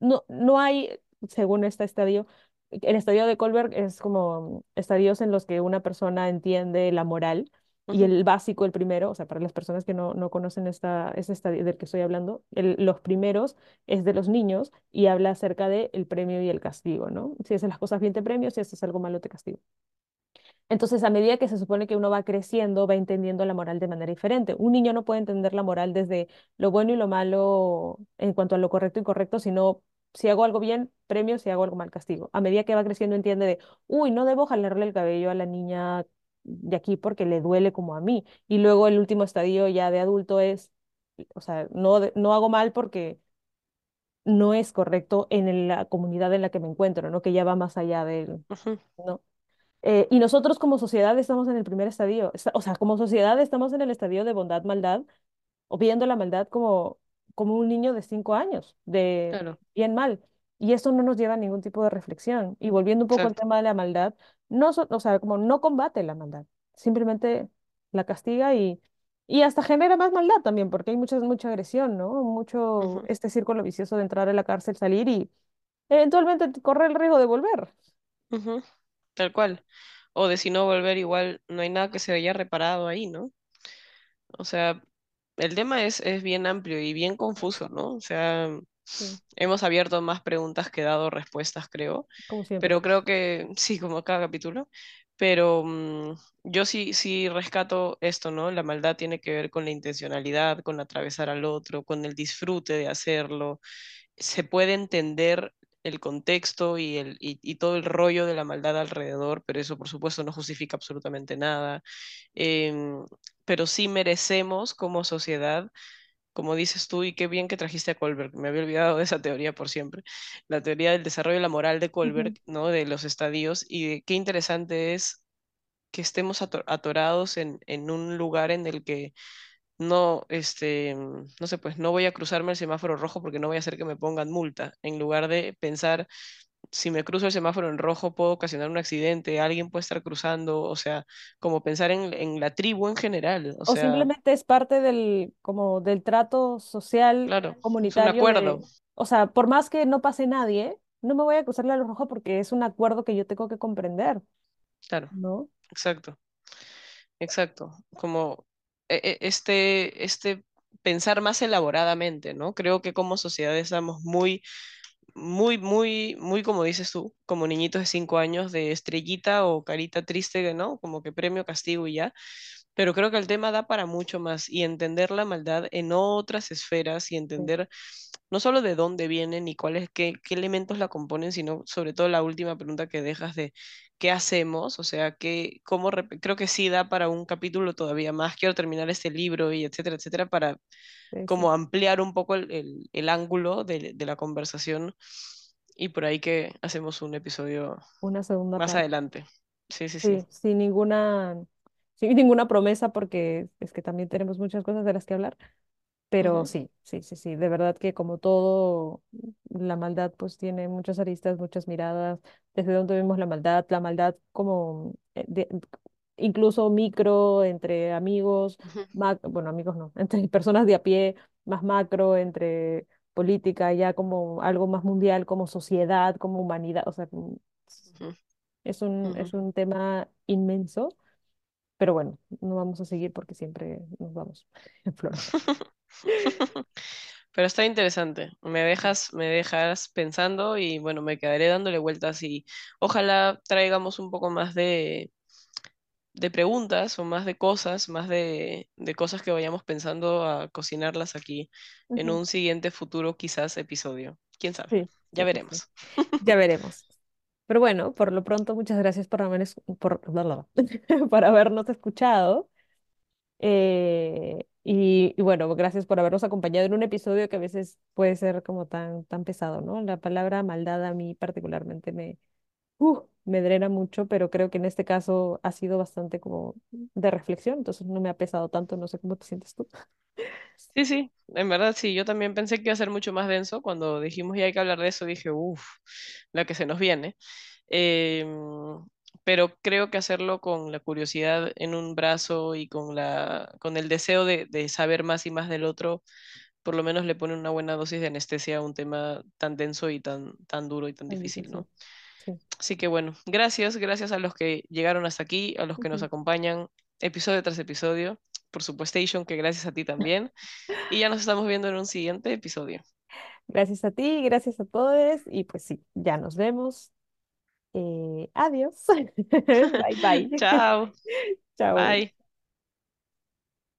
no, no hay, según este estadio, el estadio de Kohlberg es como estadios en los que una persona entiende la moral y el básico, el primero, o sea, para las personas que no, no conocen esta, ese estadio del que estoy hablando, el- los primeros es de los niños y habla acerca del el premio y el castigo, ¿no? Si haces las cosas bien te premio, si haces algo malo te castigo. Entonces, a medida que se supone que uno va creciendo, va entendiendo la moral de manera diferente. Un niño no puede entender la moral desde lo bueno y lo malo en cuanto a lo correcto y incorrecto, sino si hago algo bien, premio, si hago algo mal, castigo. A medida que va creciendo, entiende de, uy, no debo jalarle el cabello a la niña de aquí porque le duele como a mí. Y luego el último estadio ya de adulto es, o sea, no, no hago mal porque no es correcto en la comunidad en la que me encuentro, ¿no? Que ya va más allá del, ¿no? Eh, y nosotros como sociedad estamos en el primer estadio, Esta- o sea, como sociedad estamos en el estadio de bondad, maldad, o viendo la maldad como, como un niño de cinco años, de Claro, bien mal. Y eso no nos lleva a ningún tipo de reflexión. Y volviendo un poco al tema de la maldad, no, o sea, como no combate la maldad, simplemente la castiga y, y hasta genera más maldad también, porque hay mucha, mucha agresión, ¿no? Mucho este círculo vicioso de entrar a la cárcel, salir y eventualmente correr el riesgo de volver. Tal cual. O de si no volver igual, no hay nada que se haya reparado ahí, ¿no? O sea, el tema es, es bien amplio y bien confuso, ¿no? O sea, Sí, hemos abierto más preguntas que dado respuestas, creo. como. Pero creo que sí, como cada capítulo. Pero mm, yo sí, sí rescato esto, ¿no? La maldad tiene que ver con la intencionalidad, con atravesar al otro, con el disfrute de hacerlo. Se puede entender el contexto y, el, y, y todo el rollo de la maldad alrededor, pero eso por supuesto no justifica absolutamente nada. Em, pero sí merecemos como sociedad como dices tú, y qué bien que trajiste a Kohlberg, me había olvidado de esa teoría por siempre, la teoría del desarrollo de la moral de Kohlberg. ¿no? De los estadios, y de qué interesante es que estemos ato- atorados en, en un lugar en el que no, este, no sé, pues no voy a cruzarme el semáforo rojo porque no voy a hacer que me pongan multa, en lugar de pensar, si me cruzo el semáforo en rojo puedo ocasionar un accidente, alguien puede estar cruzando, o sea, como pensar en, en la tribu en general, o O sea, simplemente es parte del, como del trato social, claro, es un comunitario acuerdo, de, o sea, por más que no pase nadie, no me voy a cruzar la luz roja porque es un acuerdo que yo tengo que comprender, claro. ¿no? Exacto, exacto. Como e- e- este, este, pensar más elaboradamente, ¿no? Creo que como sociedad estamos muy muy, muy, muy, como dices tú, como niñitos de cinco años de estrellita o carita triste, ¿no? Como que premio, castigo y ya. Pero creo que el tema da para mucho más y entender la maldad en otras esferas y entender no solo de dónde vienen y cuáles, qué, qué elementos la componen, sino sobre todo la última pregunta que dejas de qué hacemos, o sea, qué, cómo, creo que sí da para un capítulo todavía más. Quiero terminar este libro y etcétera, etcétera, para sí, sí. como ampliar un poco el, el- el ángulo de, de la conversación y por ahí que hacemos un episodio Una segunda más parte. adelante. Sí, sí, sí. Sí, sin ninguna, sin ninguna promesa, porque es que también tenemos muchas cosas de las que hablar. Pero Ujú, sí, sí, sí, sí, de verdad que como todo, la maldad pues tiene muchas aristas, muchas miradas, desde dónde vemos la maldad, la maldad como eh, de- incluso micro, entre amigos, ujú, mac- bueno, amigos no, entre personas de a pie, más macro, entre política, ya como algo más mundial, como sociedad, como humanidad, o sea, como- ujú, es un, es un tema inmenso, pero bueno, no vamos a seguir porque siempre nos vamos en flores. Pero está interesante. Me dejas, me dejas pensando y bueno, me quedaré dándole vueltas y ojalá traigamos un poco más de, de preguntas o más de cosas, más de, de cosas que vayamos pensando a cocinarlas aquí en un siguiente futuro quizás episodio. ¿Quién sabe? Sí, Ya sí, sí, sí. veremos. Ya veremos. Pero bueno, por lo pronto, muchas gracias por, haber por, por habernos escuchado. eh, y, y bueno, gracias por habernos acompañado en un episodio que a veces puede ser como tan, tan pesado, ¿no? La palabra maldad a mí particularmente me, uh, me drena mucho, pero creo que en este caso ha sido bastante como de reflexión, entonces no me ha pesado tanto, no sé cómo te sientes tú. Sí, sí, en verdad sí, yo también pensé que iba a ser mucho más denso. Cuando dijimos ya hay que hablar de eso, dije, uff, la que se nos viene. Em, pero creo que hacerlo con la curiosidad en un brazo y con la, con el deseo de, de saber más y más del otro, por lo menos le pone una buena dosis de anestesia a un tema tan denso y tan, tan duro y tan difícil. ¿no? Sí. Así que bueno, gracias, gracias a los que llegaron hasta aquí, a los que nos acompañan episodio tras episodio. Por supuesto, que gracias a ti también. Y ya nos estamos viendo en un siguiente episodio. Gracias a ti, gracias a todos y pues sí, ya nos vemos. Eh, adiós. Bye bye. Chao. Chao. Bye.